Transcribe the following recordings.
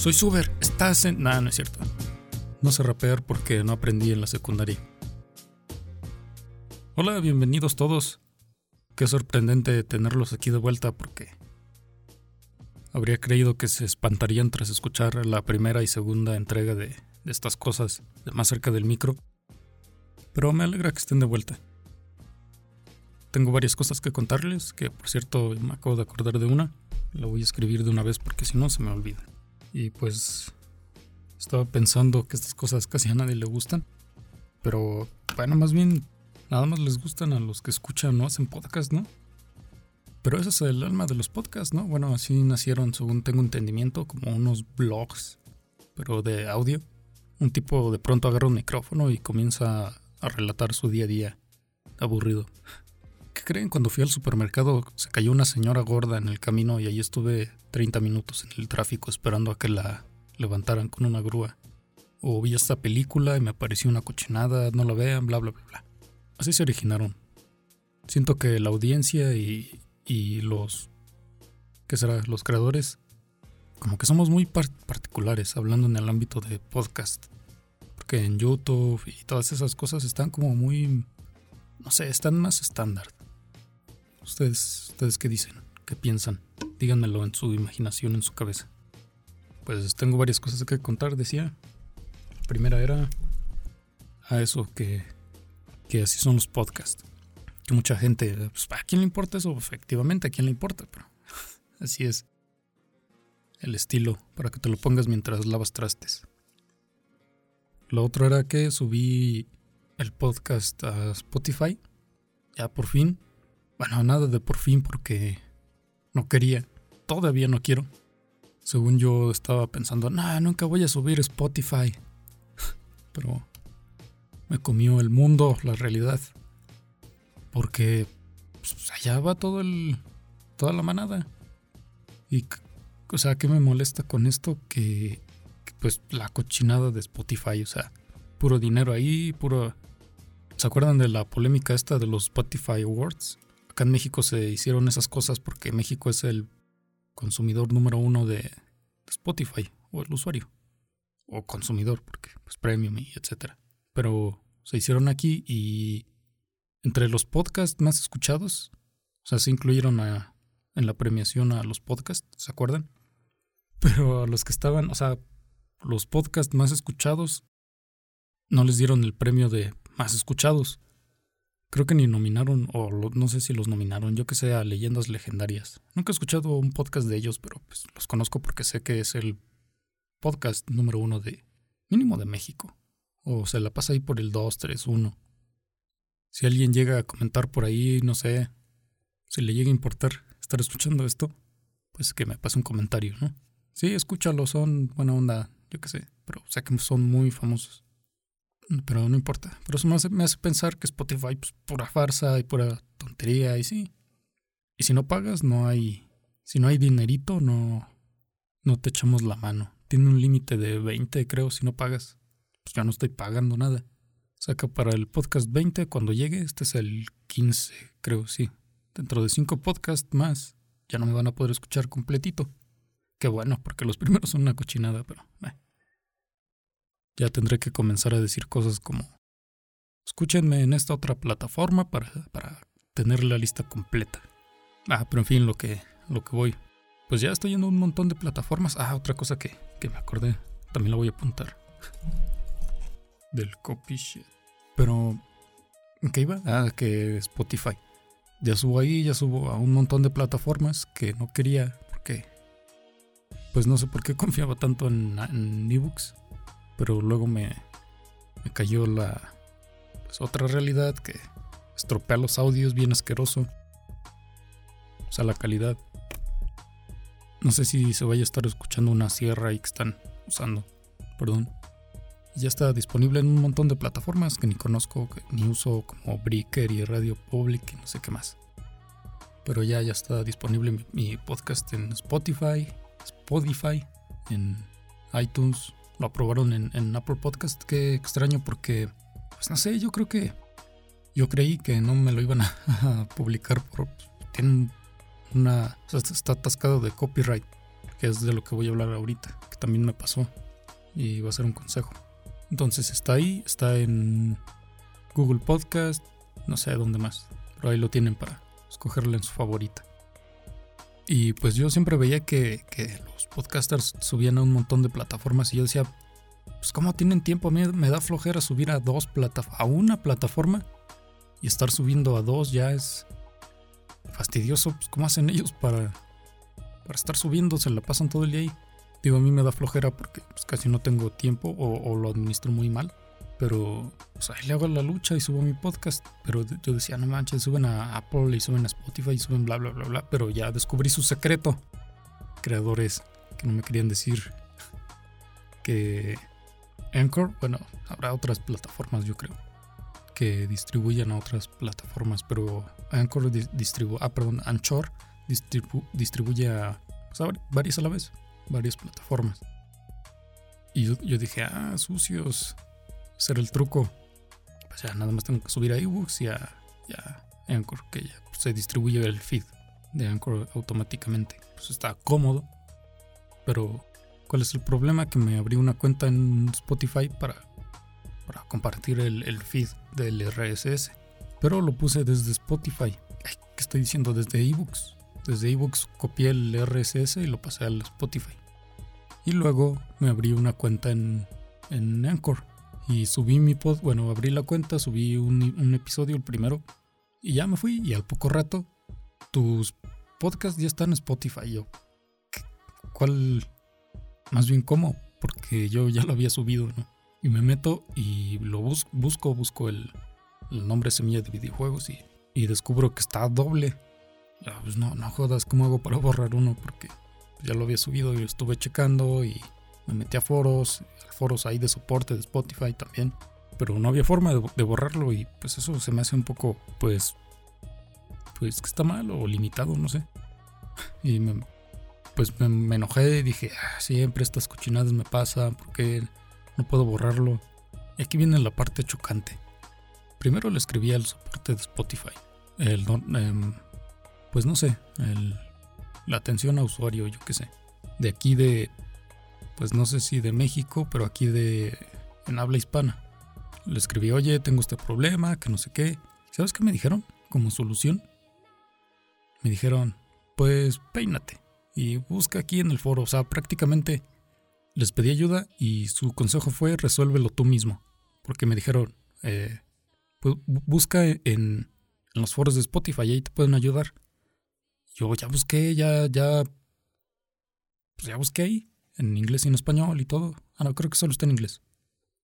Soy Suber, estás en... Nah, no es cierto. No sé rapear porque no aprendí en la secundaria. Hola, bienvenidos todos. Qué sorprendente tenerlos aquí de vuelta porque habría creído que se espantarían tras escuchar la primera y segunda entrega de, de estas cosas de más cerca del micro. Pero me alegra que estén de vuelta. Tengo varias cosas que contarles, que por cierto me acabo de acordar de una. La voy a escribir de una vez porque si no se me olvida. Y pues estaba pensando que estas cosas casi a nadie le gustan. Pero bueno, más bien nada más les gustan a los que escuchan no hacen podcast, ¿no? Pero ese es el alma de los podcasts, ¿no? Bueno, así nacieron, según tengo entendimiento, como unos blogs, pero de audio. Un tipo de pronto agarra un micrófono y comienza a relatar su día a día aburrido. ¿Qué creen? Cuando fui al supermercado se cayó una señora gorda en el camino y ahí estuve 30 minutos en el tráfico esperando a que la levantaran con una grúa. O vi esta película y me apareció una cochinada, no la vean, bla, bla, bla, bla. Así se originaron. Siento que la audiencia y los... ¿Qué será? Los creadores. Como que somos muy particulares hablando en el ámbito de podcast. Porque en YouTube y todas esas cosas están como muy... No sé, están más estándar. ¿Ustedes, ¿Ustedes qué dicen? ¿Qué piensan? Díganmelo en su imaginación, en su cabeza. Pues tengo varias cosas que contar, decía. La primera era a eso, que, que así son los podcasts. Que mucha gente, pues, ¿a quién le importa eso? Efectivamente, ¿a quién le importa? Pero así es el estilo, para que te lo pongas mientras lavas trastes. Lo otro era que subí el podcast a Spotify. Ya por fin. Bueno, nada de por fin porque no quería. Todavía no quiero. Según yo estaba pensando, nah, nunca voy a subir Spotify. Pero me comió el mundo, la realidad. Porque pues, allá va todo el. toda la manada. Y o sea, ¿qué me molesta con esto? Que, que, pues la cochinada de Spotify, o sea, puro dinero ahí, puro... ¿Se acuerdan de la polémica esta de los Spotify Awards? Acá en México se hicieron esas cosas porque México es el consumidor número uno de, Spotify o el usuario. O consumidor, porque pues premium y etcétera. Pero se hicieron aquí y entre los podcasts más escuchados, o sea, se incluyeron a, en la premiación a los podcasts, ¿se acuerdan? Pero a los que estaban, o sea, los podcasts más escuchados no les dieron el premio de más escuchados. Creo que ni nominaron, o no sé si los nominaron, yo que sé, a Leyendas Legendarias. Nunca he escuchado un podcast de ellos, pero pues los conozco porque sé que es el podcast número uno de, mínimo de México. O se la pasa ahí por el 2, 3, 1. Si alguien llega a comentar por ahí, no sé, si le llega a importar estar escuchando esto, pues que me pase un comentario, ¿no? Sí, escúchalo, son buena onda, yo qué sé, pero sé que son muy famosos pero no importa. Pero eso me hace, me hace pensar que Spotify, pues, pura farsa y pura tontería, y sí. Y si no pagas, no hay. Si no hay dinerito, no. No te echamos la mano. Tiene un límite de 20, creo, si no pagas. Pues ya no estoy pagando nada. Saca para el podcast 20 cuando llegue. Este es el 15, creo, sí. Dentro de 5 podcasts más, ya no me van a poder escuchar completito. Qué bueno, porque los primeros son una cochinada, pero. Eh ya tendré que comenzar a decir cosas como, escúchenme en esta otra plataforma para, para tener la lista completa. Ah, pero en fin, lo que, lo que voy. Pues ya estoy en un montón de plataformas. Ah, otra cosa que, que me acordé, también la voy a apuntar. Del copy shit. Pero, ¿qué iba? Ah, que Spotify. Ya subo ahí, ya subo a un montón de plataformas que no quería porque, pues no sé por qué confiaba tanto en, en ebooks pero luego me, cayó la pues, otra realidad que estropea los audios bien asqueroso. O sea, la calidad. No sé si se vaya a estar escuchando una sierra ahí que están usando. Perdón. Ya está disponible en un montón de plataformas que ni conozco, ni uso como Breaker y Radio Public y no sé qué más. Pero ya, ya está disponible mi, mi podcast en Spotify, Spotify, en iTunes, lo aprobaron en, Apple Podcast. Qué extraño porque, pues no sé, yo creo que yo creí que no me lo iban a, publicar por en una... Está atascado de copyright, que es de lo que voy a hablar ahorita, que también me pasó y va a ser un consejo. Entonces está ahí, está en Google Podcast, no sé dónde más, pero ahí lo tienen para escogerle en su favorita. Y pues yo siempre veía que, que, los podcasters subían a un montón de plataformas y yo decía, pues cómo tienen tiempo, a mí me da flojera subir a dos plataformas, a una plataforma y estar subiendo a dos ya es fastidioso, pues cómo hacen ellos para, para estar subiendo, se la pasan todo el día ahí. Digo, a mí me da flojera porque pues, casi no tengo tiempo o, lo administro muy mal. Pero pues, ahí le hago la lucha y subo mi podcast. Pero yo decía, no manches, suben a Apple y suben a Spotify y suben bla, bla, bla, bla. Pero ya descubrí su secreto. Creadores que no me querían decir que Anchor, bueno, habrá otras plataformas, yo creo, que distribuyan a otras plataformas. Pero Anchor distribuye, ah, perdón, Anchor distribuye a pues, varias a la vez varias plataformas. Y yo, dije, ah, sucios, ese era el truco. Pues ya nada más tengo que subir a ebooks y a, Anchor, que ya se distribuye el feed de Anchor automáticamente. Pues está cómodo. Pero, ¿cuál es el problema? Que me abrí una cuenta en Spotify para, para compartir el, el feed del RSS. Pero lo puse desde Spotify. Ay, ¿Qué estoy diciendo? Desde ebooks. Desde ebooks copié el RSS y lo pasé al Spotify. Y luego me abrí una cuenta en, en Anchor. Y subí mi pod, bueno, abrí la cuenta, subí un, episodio, el primero. Y ya me fui. Y al poco rato, tus podcasts ya están en Spotify. Yo, ¿cuál? Más bien, ¿cómo? Porque yo ya lo había subido, ¿no? Y me meto y lo busco, busco el, el nombre semilla de videojuegos y, y descubro que está doble. Ya, pues no, no jodas, ¿cómo hago para borrar uno? Porque ya lo había subido y estuve checando y me metí a foros, foros ahí de soporte de Spotify también, pero no había forma de, borrarlo y pues eso se me hace un poco, pues, pues que está mal o limitado, no sé. Y me, pues me, enojé y dije, ah, siempre estas cochinadas me pasan, porque no puedo borrarlo? Y aquí viene la parte chocante. Primero le escribí al soporte de Spotify. El, eh, pues no sé, el la atención a usuario, yo qué sé. De aquí de, pues no sé si de México, pero aquí de, en habla hispana. Le escribí, oye, tengo este problema, que no sé qué. ¿Sabes qué me dijeron como solución? Me dijeron, pues peínate y busca aquí en el foro. O sea, prácticamente les pedí ayuda y su consejo fue resuélvelo tú mismo. Porque me dijeron, eh, pues busca en, en, los foros de Spotify, ahí te pueden ayudar. Yo ya busqué, ya, ya, pues ya busqué ahí, en inglés y en español y todo. Ah, no, creo que solo está en inglés.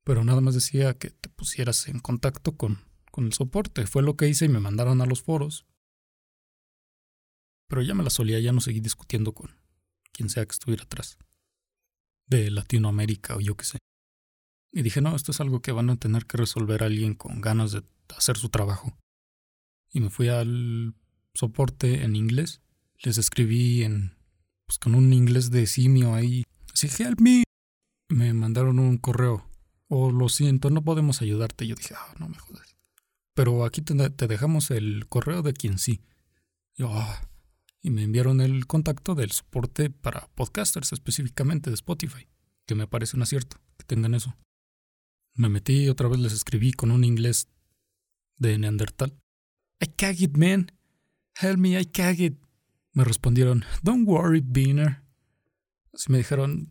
Pero nada más decía que te pusieras en contacto con, con el soporte. Fue lo que hice y me mandaron a los foros. Pero ya me la solía, ya no seguí discutiendo con quien sea que estuviera atrás. De Latinoamérica o yo qué sé. Y dije, no, esto es algo que van a tener que resolver alguien con ganas de hacer su trabajo. Y me fui al soporte en inglés. Les escribí en pues con un inglés de simio ahí. Así, help me. Me mandaron un correo. Oh, lo siento, no podemos ayudarte. Yo dije, ah, no me jodas. Pero aquí te, dejamos el correo de quien sí. Yo, ah". Y me enviaron el contacto del soporte para podcasters, específicamente de Spotify. Que me parece un acierto que tengan eso. Me metí y otra vez les escribí con un inglés de Neandertal. I can't it, man. Help me, I can't it. Me respondieron, Don't worry, Beaner. Así me dijeron,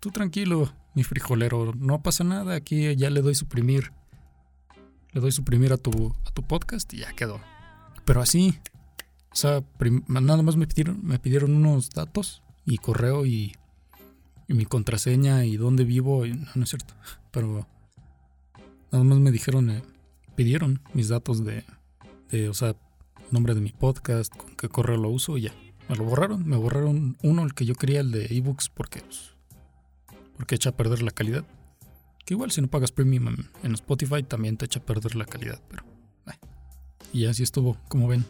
tú tranquilo, mi frijolero, no pasa nada, aquí ya le doy suprimir. Le doy suprimir a tu, a tu podcast y ya quedó. Pero así, o sea, nada más me pidieron, me pidieron unos datos y correo y, mi contraseña y dónde vivo. Y, no, no, es cierto, pero nada más me dijeron, eh, pidieron mis datos de, de, o sea, nombre de mi podcast, con qué correo lo uso y ya. Me lo borraron, me borraron uno, el que yo quería, el de ebooks, porque, pues, porque echa a perder la calidad. Que igual si no pagas premium en, Spotify también te echa a perder la calidad, pero... Y así estuvo, como ven.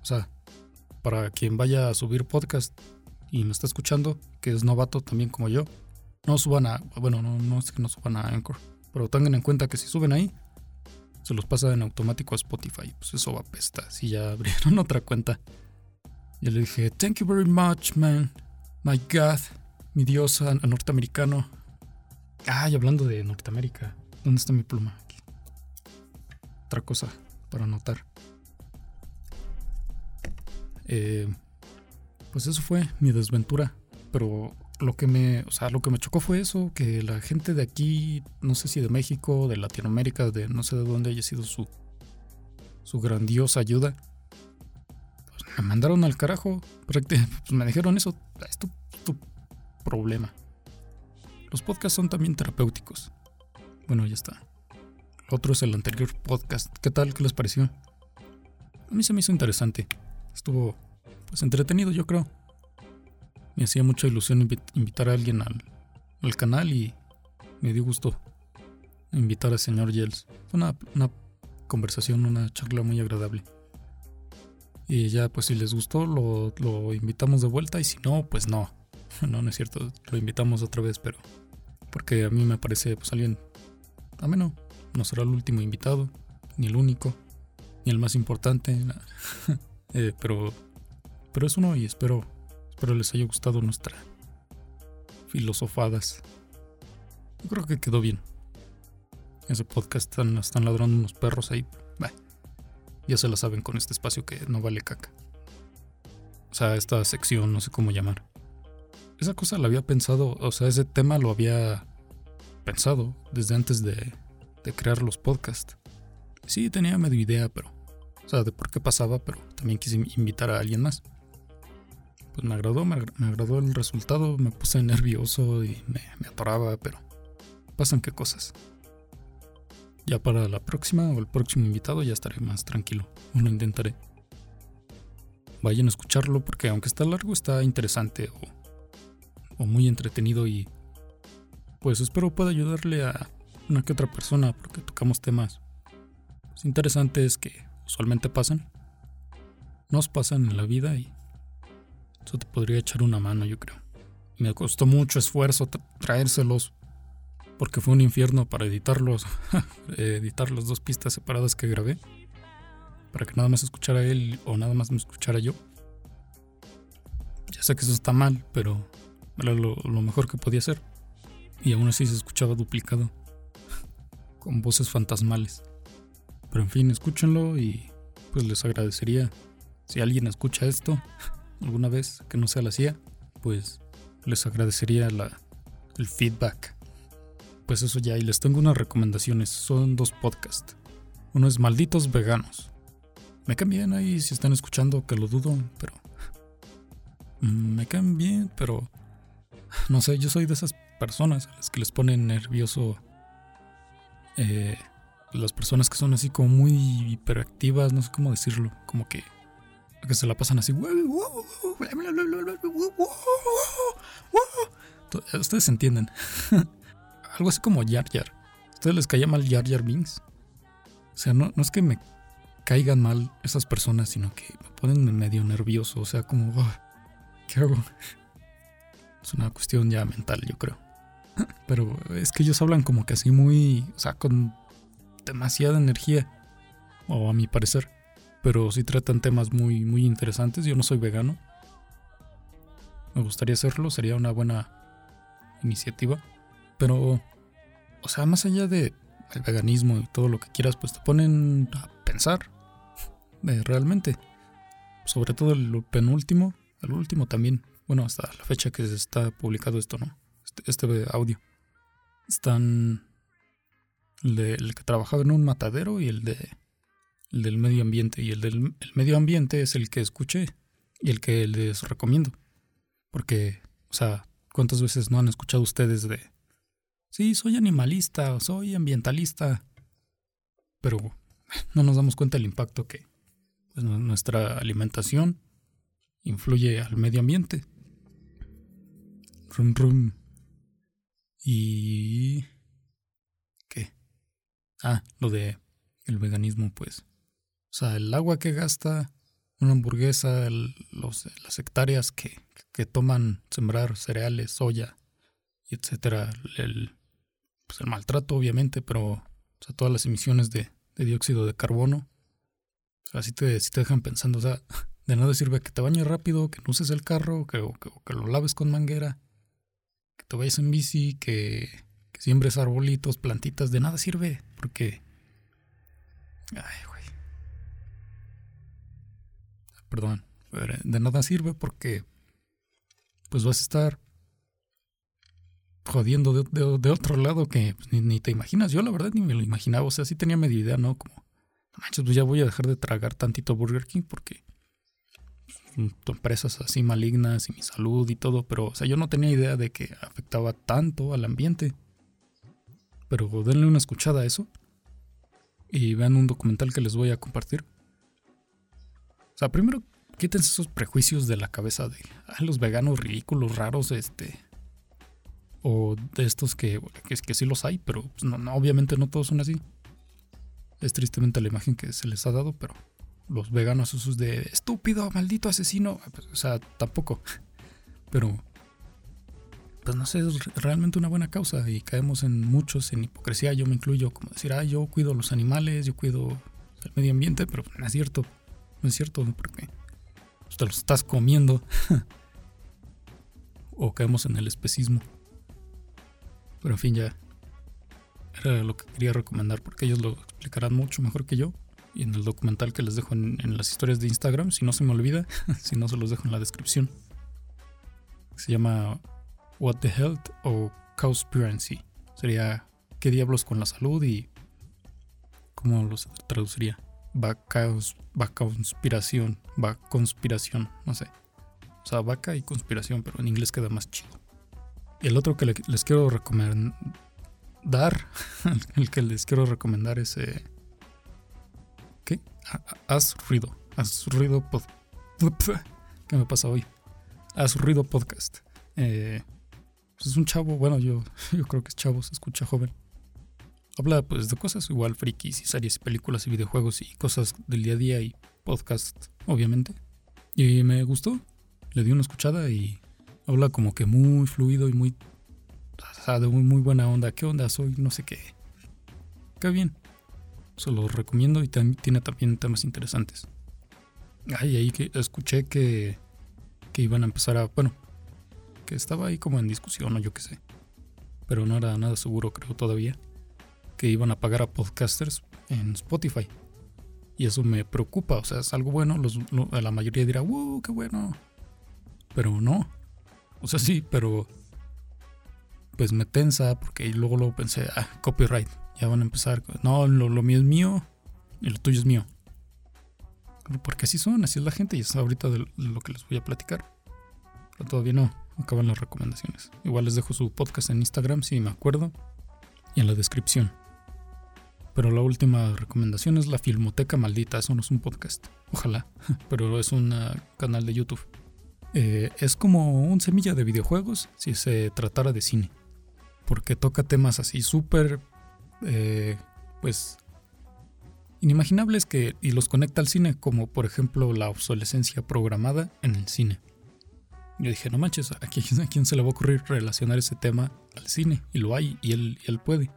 O sea, para quien vaya a subir podcast y me está escuchando, que es novato también como yo, no suban a... Bueno, no, no es que no suban a Anchor, pero tengan en cuenta que si suben ahí, se los pasa en automático a Spotify. Pues eso va a apestar si ya abrieron otra cuenta. Y le dije, thank you very much, man. My God, mi Dios norteamericano. Ay, hablando de Norteamérica. ¿Dónde está mi pluma? Otra cosa para anotar. Eh, pues eso fue mi desventura. Pero lo que me, o sea, lo que me chocó fue eso, que la gente de aquí, no sé si de México, de Latinoamérica, de no sé de dónde haya sido su, su grandiosa ayuda, me mandaron al carajo. Pues me dijeron eso, es tu, tu problema. Los podcasts son también terapéuticos. Bueno, ya está. Otro es el anterior podcast. ¿Qué tal? ¿Qué les pareció? A mí se me hizo interesante. Estuvo, pues, entretenido, yo creo me hacía mucha ilusión invitar a alguien al, al, canal y me dio gusto invitar al señor Yels. Fue una, una, conversación, una charla muy agradable. Y ya, pues si les gustó, lo, lo invitamos de vuelta y si no, pues no. No, no es cierto, lo invitamos otra vez, pero porque a mí me parece pues alguien ameno. No será el último invitado, ni el único, ni el más importante. eh, pero, pero es uno y espero Espero les haya gustado nuestra filosofadas. Yo creo que quedó bien. Ese podcast están, están ladrando unos perros ahí. Ya se la saben con este espacio que no vale caca. O sea, esta sección, no sé cómo llamar. Esa cosa la había pensado, o sea, ese tema lo había pensado desde antes de, crear los podcasts. Sí, tenía medio idea, pero. O sea, de por qué pasaba, pero también quise invitar a alguien más pues me agradó, me, agradó el resultado, me puse nervioso y me, atoraba, pero pasan qué cosas. Ya para la próxima o el próximo invitado ya estaré más tranquilo, o lo intentaré. Vayan a escucharlo porque aunque está largo está interesante o, o muy entretenido y pues espero pueda ayudarle a una que otra persona porque tocamos temas interesantes que usualmente pasan, nos pasan en la vida y eso te podría echar una mano, yo creo. Me costó mucho esfuerzo traérselos porque fue un infierno para editarlos, editar las dos pistas separadas que grabé, para que nada más escuchara él o nada más me escuchara yo. Ya sé que eso está mal, pero era lo, mejor que podía hacer. Y aún así se escuchaba duplicado, con voces fantasmales. Pero en fin, escúchenlo y pues les agradecería si alguien escucha esto alguna vez que no sea la CIA, pues les agradecería la, el feedback. Pues eso ya, y les tengo unas recomendaciones. Son dos podcasts. Uno es Malditos Veganos. Me caen bien ahí si están escuchando, que lo dudo, pero... Mm, me caen bien, pero... No sé, yo soy de esas personas a las que les ponen nervioso... Eh, las personas que son así como muy hiperactivas, no sé cómo decirlo, como que que se la pasan así. Ustedes entienden. Algo así como Yar Yar. ¿Ustedes les caía mal Yar Yar Binks? O sea, no, no es que me caigan mal esas personas, sino que me ponen medio nervioso. O sea, como, ¿qué hago? Es una cuestión ya mental, yo creo. Pero es que ellos hablan como que así muy, o sea, con demasiada energía. O a mi parecer pero sí tratan temas muy, muy interesantes. Yo no soy vegano. Me gustaría hacerlo, sería una buena iniciativa. Pero, o sea, más allá de el veganismo y todo lo que quieras, pues te ponen a pensar eh, realmente. Sobre todo el penúltimo, el último también. Bueno, hasta la fecha que se está publicado esto, ¿no? Este, este audio. Están el, de, el que trabajaba en un matadero y el de el del medio ambiente. Y el del medio ambiente es el que escuché y el que les recomiendo. Porque, o sea, ¿cuántas veces no han escuchado ustedes de, sí, soy animalista soy ambientalista? Pero no nos damos cuenta del impacto que pues, nuestra alimentación influye al medio ambiente. Rum, rum. Y... ¿Qué? Ah, lo de el veganismo, pues. O sea, el agua que gasta una hamburguesa, los, las hectáreas que, que, toman sembrar cereales, soya, etcétera, el, pues el maltrato obviamente, pero todas las emisiones de, dióxido de carbono, o sea, si te, si te dejan pensando, o sea, De nada sirve que te bañes rápido, que no uses el carro, que, o, que, lo laves con manguera, que te vayas en bici, que, que siembres arbolitos, plantitas. De nada sirve, porque... Ay, güey. Perdón. De nada sirve porque... Pues vas a estar jodiendo de, otro lado que pues, ni, te imaginas. Yo la verdad ni me lo imaginaba. O sea, sí tenía media idea, ¿no? Como, manches, pues ya voy a dejar de tragar tantito Burger King porque empresas así malignas y mi salud y todo, pero o sea, yo no tenía idea de que afectaba tanto al ambiente. Pero denle una escuchada a eso y vean un documental que les voy a compartir. O sea, primero quítense esos prejuicios de la cabeza de los veganos ridículos, raros, este o de estos que, que, que sí los hay, pero pues, no, obviamente no todos son así. Es tristemente la imagen que se les ha dado, pero los veganos esos de estúpido, maldito asesino, pues, o sea, tampoco. Pero, pues no sé, es realmente una buena causa y caemos en muchos en hipocresía, yo me incluyo, como decir, ah, yo cuido los animales, yo cuido el medio ambiente, pero no es cierto, no es cierto, porque te los estás comiendo. o caemos en el especismo. Pero en fin, ya era lo que quería recomendar porque ellos lo explicarán mucho mejor que yo. Y en el documental que les dejo en, las historias de Instagram, si no se me olvida, si no se los dejo en la descripción. Se llama What the Health o Cowspiracy. Sería ¿Qué diablos con la salud? y ¿cómo los traduciría? Vaca, conspiración, va conspiración, no sé. O sea, vaca y conspiración, pero en inglés queda más chido. Y el otro que les quiero recomendar, el que les quiero recomendar es... Eh, ¿Qué? Haz ruido. Haz ruido. ¿Qué me pasa hoy? Haz ruido podcast. Eh, pues es un chavo, bueno, yo, yo creo que es chavo, se escucha joven. Habla pues de cosas igual frikis y series y películas y videojuegos y cosas del día a día y podcast, obviamente. Y me gustó. Le di una escuchada y Habla como que muy fluido y muy. De muy, muy buena onda. ¿Qué onda soy? No sé qué. Qué bien. Se lo recomiendo y tiene también temas interesantes. Ay, ahí que escuché que, que iban a empezar a. Bueno, que estaba ahí como en discusión o yo qué sé. Pero no era nada seguro, creo todavía. Que iban a pagar a podcasters en Spotify. Y eso me preocupa, o sea, es algo bueno. Los, la mayoría dirá, ¡wow, qué bueno! Pero no, o sea, sí, pero pues me tensa porque luego luego pensé, ah, copyright, ya van a empezar. No, lo, mío es mío y lo tuyo es mío. Porque así son, así es la gente y es ahorita de lo que les voy a platicar. Pero todavía no, acaban las recomendaciones. Igual les dejo su podcast en Instagram si me acuerdo y en la descripción. Pero la última recomendación es la Filmoteca Maldita, eso no es un podcast, ojalá, pero es un canal de YouTube. Eh, es como un semilla de videojuegos si se tratara de cine. Porque toca temas así súper, eh, pues, inimaginables que, y los conecta al cine, como por ejemplo la obsolescencia programada en el cine. Yo dije, no manches, ¿a quién, se le va a ocurrir relacionar ese tema al cine? Y lo hay, y él, él puede.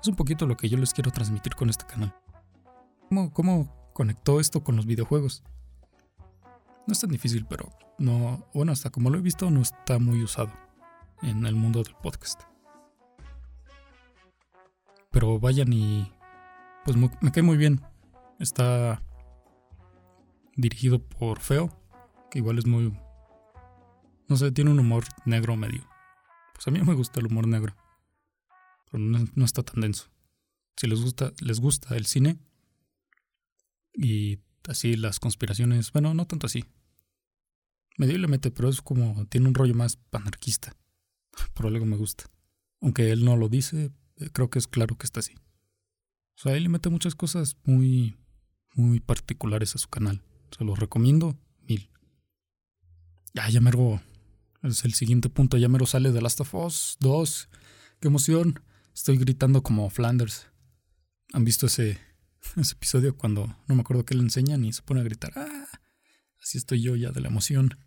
Es un poquito lo que yo les quiero transmitir con este canal. ¿Cómo, cómo conectó esto con los videojuegos? No es tan difícil, pero no, bueno, hasta como lo he visto, no está muy usado en el mundo del podcast. Pero vayan y pues me cae muy bien. Está dirigido por Feo, que igual es muy no sé, tiene un humor negro medio. Pues a mí me gusta el humor negro. Pero no, no está tan denso. Si les gusta, les gusta el cine y así las conspiraciones, bueno, no tanto así. Medio le mete, pero es como, tiene un rollo más panarquista. Por algo me gusta. Aunque él no lo dice, eh, creo que es claro que está así. O sea, él le mete muchas cosas muy, muy particulares a su canal. Se los recomiendo mil. Ya, ya mero. Es el siguiente punto. Ya mero sale de Last of Us 2. ¡Qué emoción! Estoy gritando como Flanders. ¿Han visto ese, ese episodio cuando no me acuerdo qué le enseñan y se pone a gritar? ¡Ah! Así estoy yo ya de la emoción.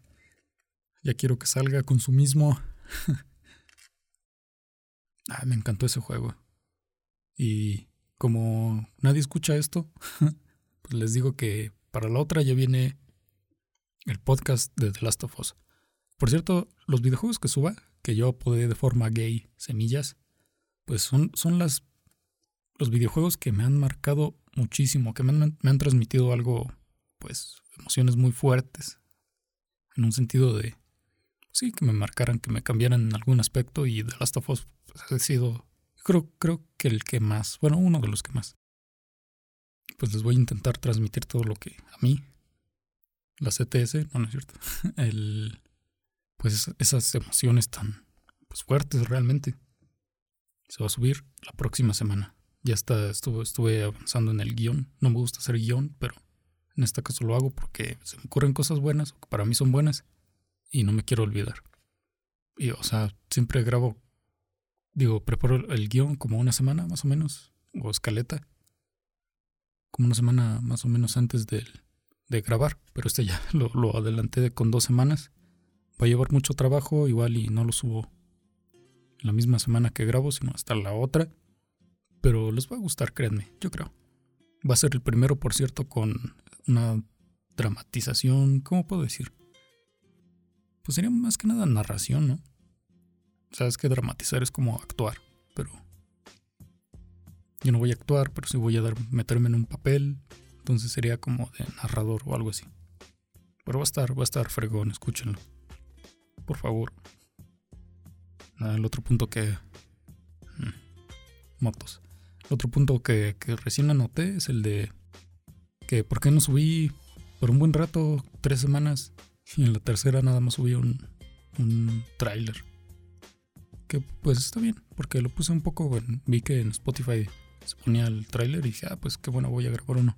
Ya quiero que salga con su mismo. ah, me encantó ese juego. Y como nadie escucha esto, pues les digo que para la otra ya viene el podcast de The Last of Us. Por cierto, los videojuegos que suba, que yo apodé de forma gay semillas, pues son, son las, los videojuegos que me han marcado muchísimo, que me han transmitido algo, pues, emociones muy fuertes. En un sentido de, sí, que me marcaran, que me cambiaran en algún aspecto y The Last of Us pues, ha sido, creo, creo que el que más, bueno, uno de los que más. Pues les voy a intentar transmitir todo lo que a mí, la CTS, no, no es cierto, el, pues esas emociones tan pues, fuertes realmente. Se va a subir la próxima semana. Ya está, estuve, estuve avanzando en el guion. No me gusta hacer guion, pero en este caso lo hago porque se me ocurren cosas buenas, que para mí son buenas, y no me quiero olvidar. Y, o sea, siempre grabo, digo, preparo el guion como una semana más o menos, o escaleta, como una semana más o menos antes de, de grabar, pero este ya lo, lo adelanté con dos semanas va a llevar mucho trabajo, igual y no lo subo la misma semana que grabo, sino hasta la otra. Pero les va a gustar, créanme, yo creo. Va a ser el primero, por cierto, con una dramatización, ¿cómo puedo decir? Pues sería más que nada narración, ¿no? Sabes que dramatizar es como actuar, pero yo no voy a actuar, pero sí voy a dar, meterme en un papel, entonces sería como de narrador o algo así. Pero va a estar, va a estar fregón, escúchenlo por favor. el otro punto que... Mm, motos. El otro punto que, que recién anoté es el de que por qué no subí por un buen rato, tres semanas, y en la tercera nada más subí un, un. Que pues está bien, porque lo puse un poco, vi que en Spotify se ponía el tráiler y dije, ah, pues qué bueno, voy a grabar uno.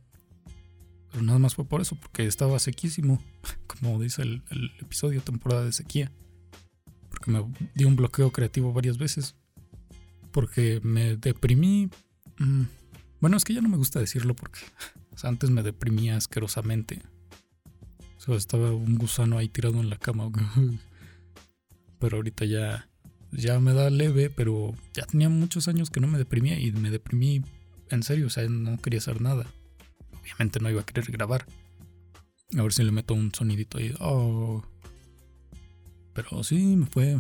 Pero nada más fue por eso, porque estaba sequísimo, como dice el, episodio, temporada de sequía. Porque me dio un bloqueo creativo varias veces. Porque me deprimí. Mm, bueno, es que ya no me gusta decirlo porque antes me deprimía asquerosamente. Estaba un gusano ahí tirado en la cama. Pero ahorita ya, ya me da leve, pero ya tenía muchos años que no me deprimía y me deprimí en serio, o sea, no quería hacer nada obviamente no iba a querer grabar. A ver si le meto un sonidito ahí. Oh. Pero sí, me fue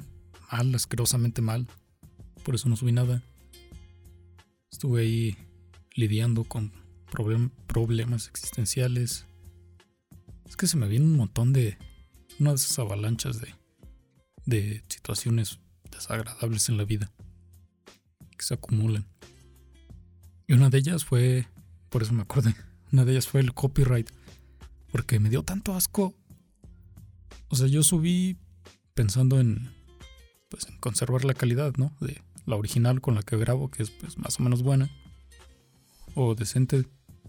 mal, asquerosamente mal. Por eso no subí nada. Estuve ahí lidiando con problemas existenciales. Es que se me viene un montón de... Una de esas avalanchas de, de situaciones desagradables en la vida. Que se acumulan. Y una de ellas fue... Por eso me acordé una de ellas fue el copyright. Porque me dio tanto asco. O sea, yo subí pensando en, pues, en conservar la calidad, ¿no? De la original con la que grabo, que es pues, más o menos buena. O decente.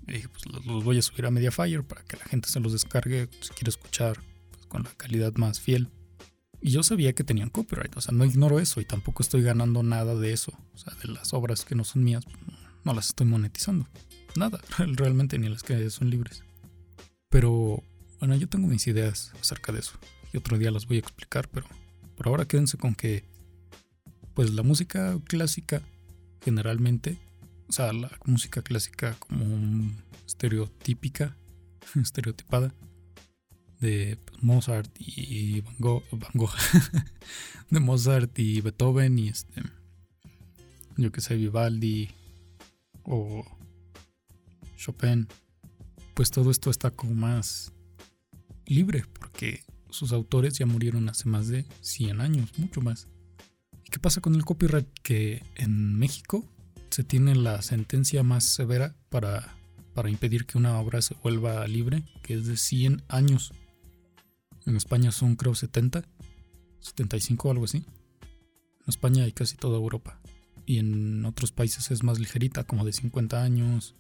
Y dije, pues los, voy a subir a Mediafire para que la gente se los descargue si quiere escuchar pues, con la calidad más fiel. Y yo sabía que tenían copyright, o sea, no ignoro eso y tampoco estoy ganando nada de eso. O sea, de las obras que no son mías, no las estoy monetizando nada, realmente ni las que son libres. Pero bueno, yo tengo mis ideas acerca de eso y otro día las voy a explicar, pero por ahora quédense con que pues la música clásica generalmente, o sea, la música clásica como estereotípica, estereotipada de pues, Mozart y Van Gogh, Van Gogh de Mozart y Beethoven y este yo que sé Vivaldi o Chopin, pues todo esto está como más libre porque sus autores ya murieron hace más de 100 años, mucho más. ¿Y qué pasa con el copyright? Que en México se tiene la sentencia más severa para, para impedir que una obra se vuelva libre, que es de 100 años. En España son creo 70, 75 o algo así. En España y casi toda Europa. Y en otros países es más ligerita, como de 50 años,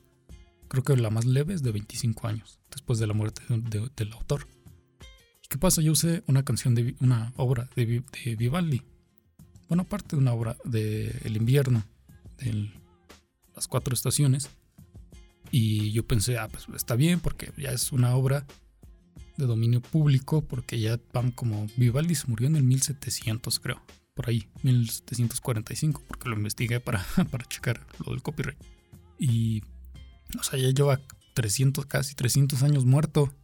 Creo que la más leve es de 25 años, después de la muerte del autor. ¿Qué pasa? Yo usé una canción de una obra de, Vivaldi. Bueno, parte de una obra de El invierno, de las cuatro estaciones. Y yo pensé, ah, pues está bien, porque ya es una obra de dominio público, porque ya van como. Vivaldi murió en el 1700, creo, por ahí, 1745, porque lo investigué para, para checar lo del copyright. Y o sea, ya lleva 300, casi 300 años muerto.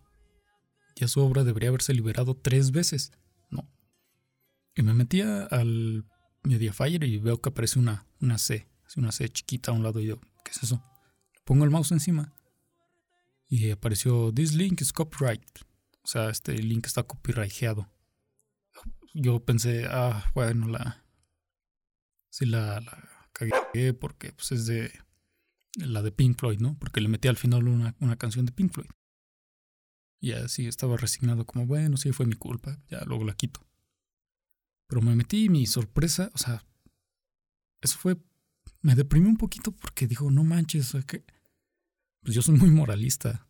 ya su obra debería haberse liberado tres veces. No. Y me metía al Mediafire y veo que aparece una, una C, una C chiquita a un lado y yo, ¿qué es eso? pongo el mouse encima y apareció This link is copyright. O sea, este link está copyrighteado. Yo pensé, ah, bueno, la. Sí, la, la cagué porque pues, es de. La de Pink Floyd, ¿no? Porque le metí al final una, una canción de Pink Floyd. Y así estaba resignado, como, bueno, sí, fue mi culpa, ya luego la quito. Pero me metí mi sorpresa, o sea, eso fue. Me deprimí un poquito porque dijo, no manches, que pues yo soy muy moralista,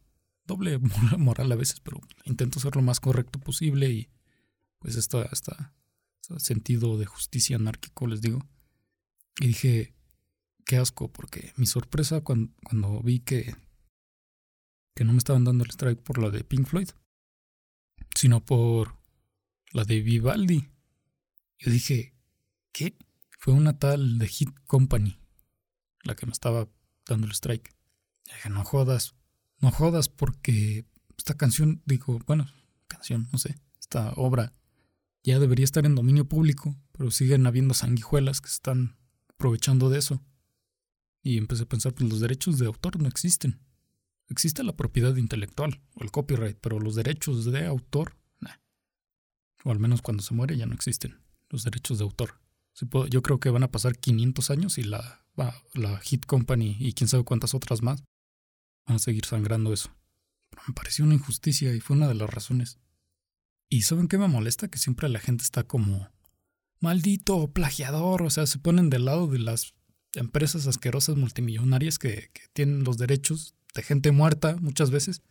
doble moral a veces, pero intento ser lo más correcto posible y pues esto hasta sentido de justicia anárquico, les digo. Y dije, qué asco, porque mi sorpresa cuando, cuando vi que, que no me estaban dando el strike por la de Pink Floyd, sino por la de Vivaldi. Yo dije, ¿qué? Fue una tal de Hit Company la que me estaba dando el strike. Dije, no jodas, no jodas porque esta canción, digo, bueno, canción, no sé, esta obra ya debería estar en dominio público, pero siguen habiendo sanguijuelas que están aprovechando de eso. Y empecé a pensar, pues los derechos de autor no existen. Existe la propiedad intelectual o el copyright, pero los derechos de autor, nah. O al menos cuando se muere ya no existen los derechos de autor. Yo creo que van a pasar 500 años y la, la Hit Company y quién sabe cuántas otras más van a seguir sangrando eso. Pero me pareció una injusticia y fue una de las razones. Y ¿saben qué me molesta? Que siempre la gente está como maldito plagiador, o sea, se ponen del lado de las empresas asquerosas multimillonarias que, tienen los derechos de gente muerta muchas veces.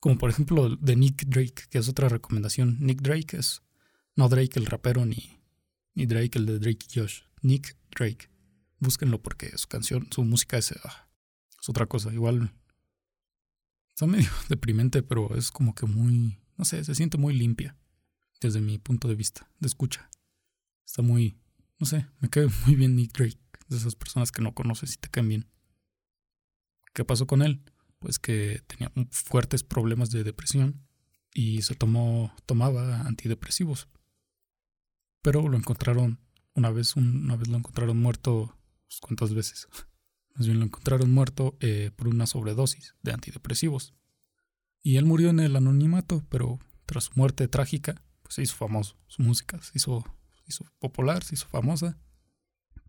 Como por ejemplo de Nick Drake, que es otra recomendación. Nick Drake es no Drake el rapero ni, ni Drake el de Drake y Josh. Nick Drake. Búsquenlo porque su canción, su música es, ah, es otra cosa. Igual Está medio deprimente, pero es como que muy, no sé, se siente muy limpia desde mi punto de vista, de escucha. Está muy, no sé, me cae muy bien Nick Drake, de esas personas que no conoces y te caen bien. ¿Qué pasó con él? Pues que tenía fuertes problemas de depresión y se tomó, tomaba antidepresivos. Pero lo encontraron una vez, una vez lo encontraron muerto, pues, ¿cuántas veces? Más bien lo encontraron muerto eh, por una sobredosis de antidepresivos. Y él murió en el anonimato, pero tras su muerte trágica, pues se hizo famoso. Su música se hizo, hizo popular, se hizo famosa.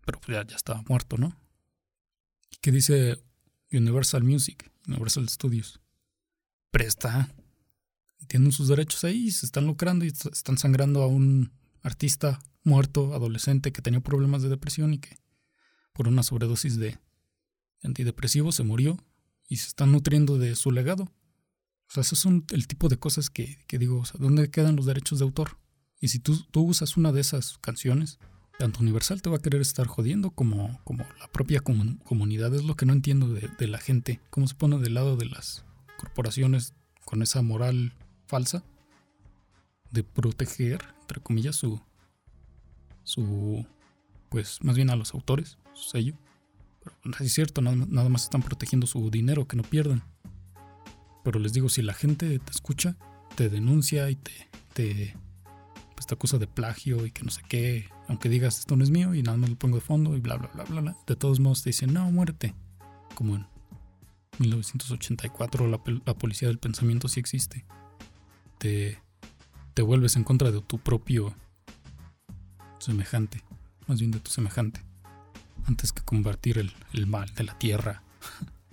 Pero pues ya, ya estaba muerto, ¿no? ¿Qué dice Universal Music, Universal Studios? Presta. Tienen sus derechos ahí, se están lucrando y están sangrando a un artista muerto, adolescente, que tenía problemas de depresión y que por una sobredosis de antidepresivo, se murió y se están nutriendo de su legado. O sea, esos son el tipo de cosas que, digo, o sea, ¿dónde quedan los derechos de autor? Y si tú, tú usas una de esas canciones, tanto Universal te va a querer estar jodiendo como, como la propia comunidad. Es lo que no entiendo de, de, la gente. ¿Cómo se pone del lado de las corporaciones con esa moral falsa de proteger, entre comillas, su, su, pues más bien a los autores, su sello? no es cierto, nada, más están protegiendo su dinero, que no pierdan. Pero les digo, si la gente te escucha, te denuncia y te, te, pues te acusa de plagio y que no sé qué, aunque digas esto no es mío y nada más lo pongo de fondo y bla, bla, bla, bla, bla, de todos modos te dicen, no, muérete. Como en 1984 la, la policía del pensamiento sí existe. Te, te vuelves en contra de tu propio semejante, más bien de tu semejante antes que combatir el, mal de la tierra.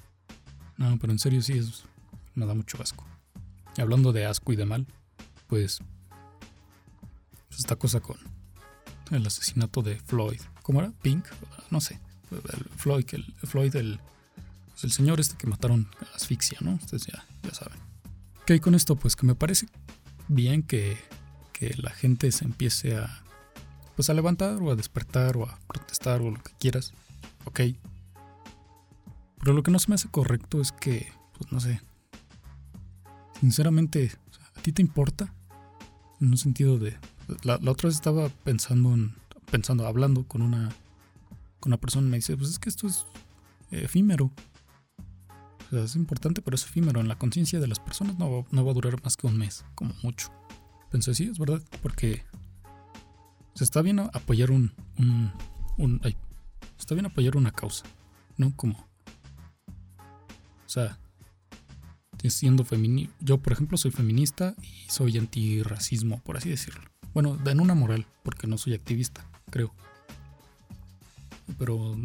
no, pero en serio sí, es, me da mucho asco. Y hablando de asco y de mal, pues, pues esta cosa con el asesinato de Floyd. ¿Cómo era? Pink, no sé. Floyd, el, Floyd, el, pues el señor este que mataron a asfixia, ¿no? Ustedes ya, ya saben. ¿Qué hay con esto? Pues que me parece bien que, que la gente se empiece a pues a levantar o a despertar o a protestar o lo que quieras, ok. Pero lo que no se me hace correcto es que, pues no sé, sinceramente, ¿a ti te importa? En un sentido de... La, otra vez estaba pensando, en, pensando, hablando con una, con una persona y me dice, pues es que esto es efímero. es importante, pero es efímero. En la conciencia de las personas no, no va a durar más que un mes, como mucho. Pensé, sí, es verdad, porque se está bien apoyar un, un, un está bien apoyar una causa, ¿no? Como, o sea, siendo feminista, yo por ejemplo soy feminista y soy antirracismo, por así decirlo. Bueno, en una moral, porque no soy activista, creo. Pero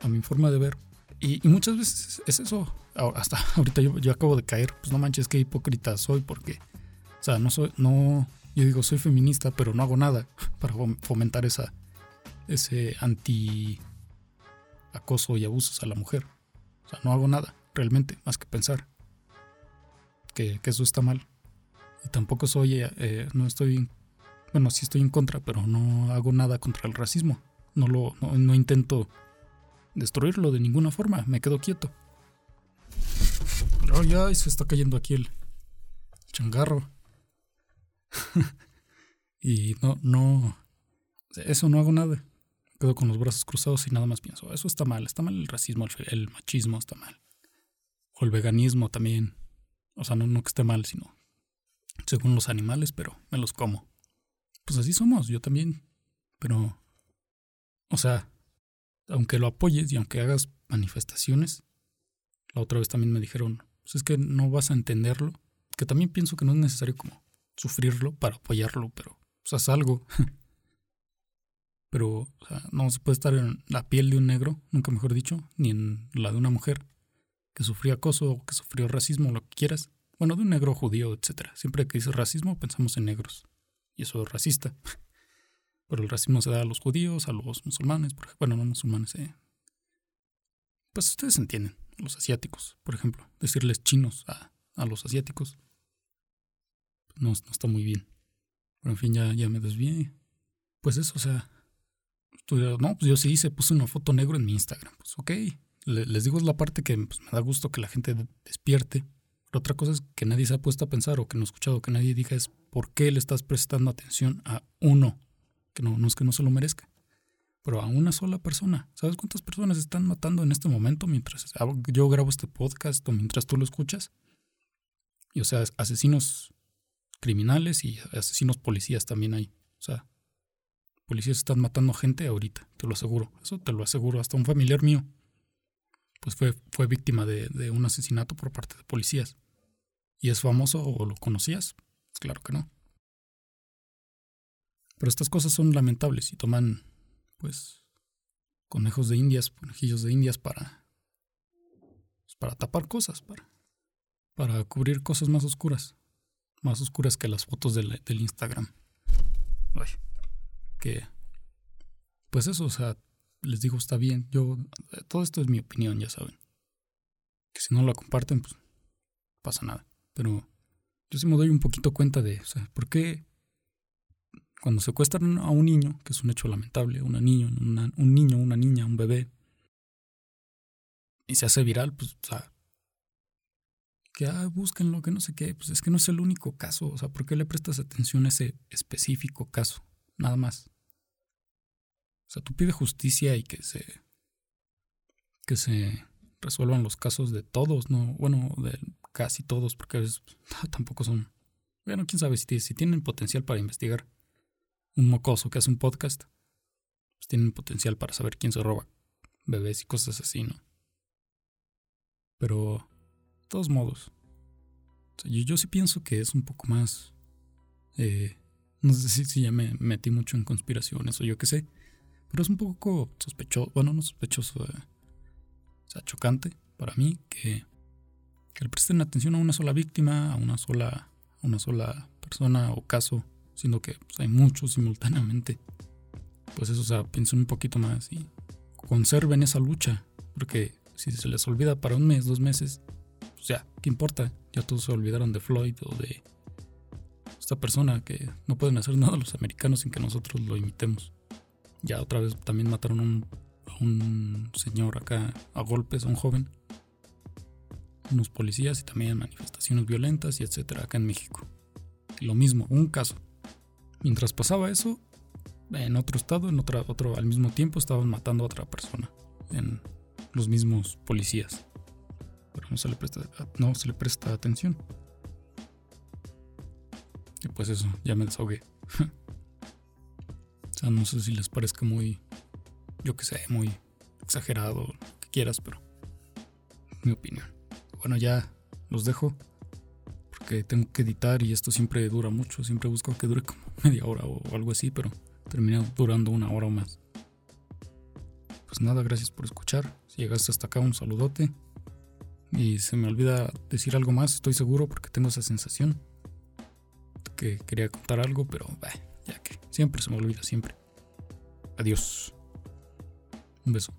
a, mi forma de ver, y, muchas veces es eso, hasta ahorita yo, yo acabo de caer, pues no manches, qué hipócrita soy, porque, o sea, no soy, no, yo digo, soy feminista, pero no hago nada para fomentar esa, ese anti acoso y abusos a la mujer. O sea, no hago nada, realmente, más que pensar que, eso está mal. Y tampoco soy, eh, eh, no estoy, bueno, sí estoy en contra, pero no hago nada contra el racismo. No lo, no, intento destruirlo de ninguna forma, me quedo quieto. Pero ya se está cayendo aquí el changarro. y no, no, eso no hago nada. Quedo con los brazos cruzados y nada más pienso, eso está mal, está mal el racismo, el, machismo está mal. O el veganismo también. O sea, no, no que esté mal, sino según los animales, pero me los como. Pues así somos, yo también. Pero, o sea, aunque lo apoyes y aunque hagas manifestaciones, la otra vez también me dijeron, pues es que no vas a entenderlo. Que también pienso que no es necesario como sufrirlo para apoyarlo, pero, o sea, es algo. pero o sea, no se puede estar en la piel de un negro, nunca mejor dicho, ni en la de una mujer que sufrió acoso o que sufrió racismo, lo que quieras. Bueno, de un negro judío, etc. Siempre que dice racismo pensamos en negros. Y eso es racista. Pero el racismo se da a los judíos, a los musulmanes, por bueno, no musulmanes, eh. Pues ustedes entienden, los asiáticos, por ejemplo. Decirles chinos a, a los asiáticos no, no, está muy bien. Pero en fin, ya, ya me desvié. Pues eso, o sea, no, pues yo sí hice, puse una foto negro en mi Instagram. Pues ok, les digo es la parte que pues, me da gusto que la gente despierte. Pero otra cosa es que nadie se ha puesto a pensar o que no he escuchado que nadie diga es por qué le estás prestando atención a uno. Que no, no es que no se lo merezca. Pero a una sola persona. ¿Sabes cuántas personas están matando en este momento mientras yo grabo este podcast o mientras tú lo escuchas? Y o sea, asesinos criminales y asesinos policías también hay. O sea, policías están matando gente ahorita, te lo aseguro. Eso te lo aseguro. Hasta un familiar mío pues fue, fue víctima de, un asesinato por parte de policías. ¿Y es famoso o lo conocías? Claro que no. Pero estas cosas son lamentables y toman, pues, conejos de indias, conejillos de indias para, pues, para tapar cosas, para, para cubrir cosas más oscuras, más oscuras que las fotos del, Instagram. Que, pues eso, o sea, les digo, está bien. Yo, todo esto es mi opinión, ya saben. Que si no la comparten, pues pasa nada. Pero yo sí me doy un poquito cuenta de, o sea, ¿por qué cuando secuestran a un niño, que es un hecho lamentable, una niño, un niño, una niña, un bebé, y se hace viral, pues, o sea, que ah, lo que no sé qué, pues es que no es el único caso, o sea, ¿por qué le prestas atención a ese específico caso? Nada más. O sea, tú pides justicia y que se. que se resuelvan los casos de todos, ¿no? Bueno, de casi todos, porque a veces tampoco son. Bueno, quién sabe si, si tienen potencial para investigar. Un mocoso que hace un podcast, pues tienen potencial para saber quién se roba bebés y cosas así, ¿no? Pero, todos modos, yo, yo, sí pienso que es un poco más. Eh, no sé si, ya me metí mucho en conspiraciones o yo qué sé. Pero es un poco sospechoso, bueno, no sospechoso, eh, o sea, chocante para mí que, que le presten atención a una sola víctima, a una sola, una sola persona o caso, siendo que pues, hay muchos simultáneamente. Pues eso, o sea, piensen un poquito más y conserven esa lucha, porque si se les olvida para un mes, dos meses, pues ya, ¿qué importa? Ya todos se olvidaron de Floyd o de esta persona que no pueden hacer nada los americanos sin que nosotros lo imitemos. Ya otra vez también mataron a un, señor acá a golpes, a un joven. Unos policías y también manifestaciones violentas y etcétera acá en México. lo mismo, un caso. Mientras pasaba eso, en otro estado, en otra, otro, al mismo tiempo estaban matando a otra persona. En los mismos policías. Pero no se le presta, no se le presta atención. Y pues eso, ya me desahogué. o sea, no sé si les parezca muy, yo que sé, muy exagerado, lo que quieras, pero mi opinión. Bueno, ya los dejo porque tengo que editar y esto siempre dura mucho. Siempre busco que dure como media hora o algo así, pero termina durando una hora o más. Pues nada, gracias por escuchar. Si llegaste hasta acá, un saludote. Y se me olvida decir algo más, estoy seguro, porque tengo esa sensación que quería contar algo, pero ya que siempre se me olvida, siempre. Adiós. Un beso.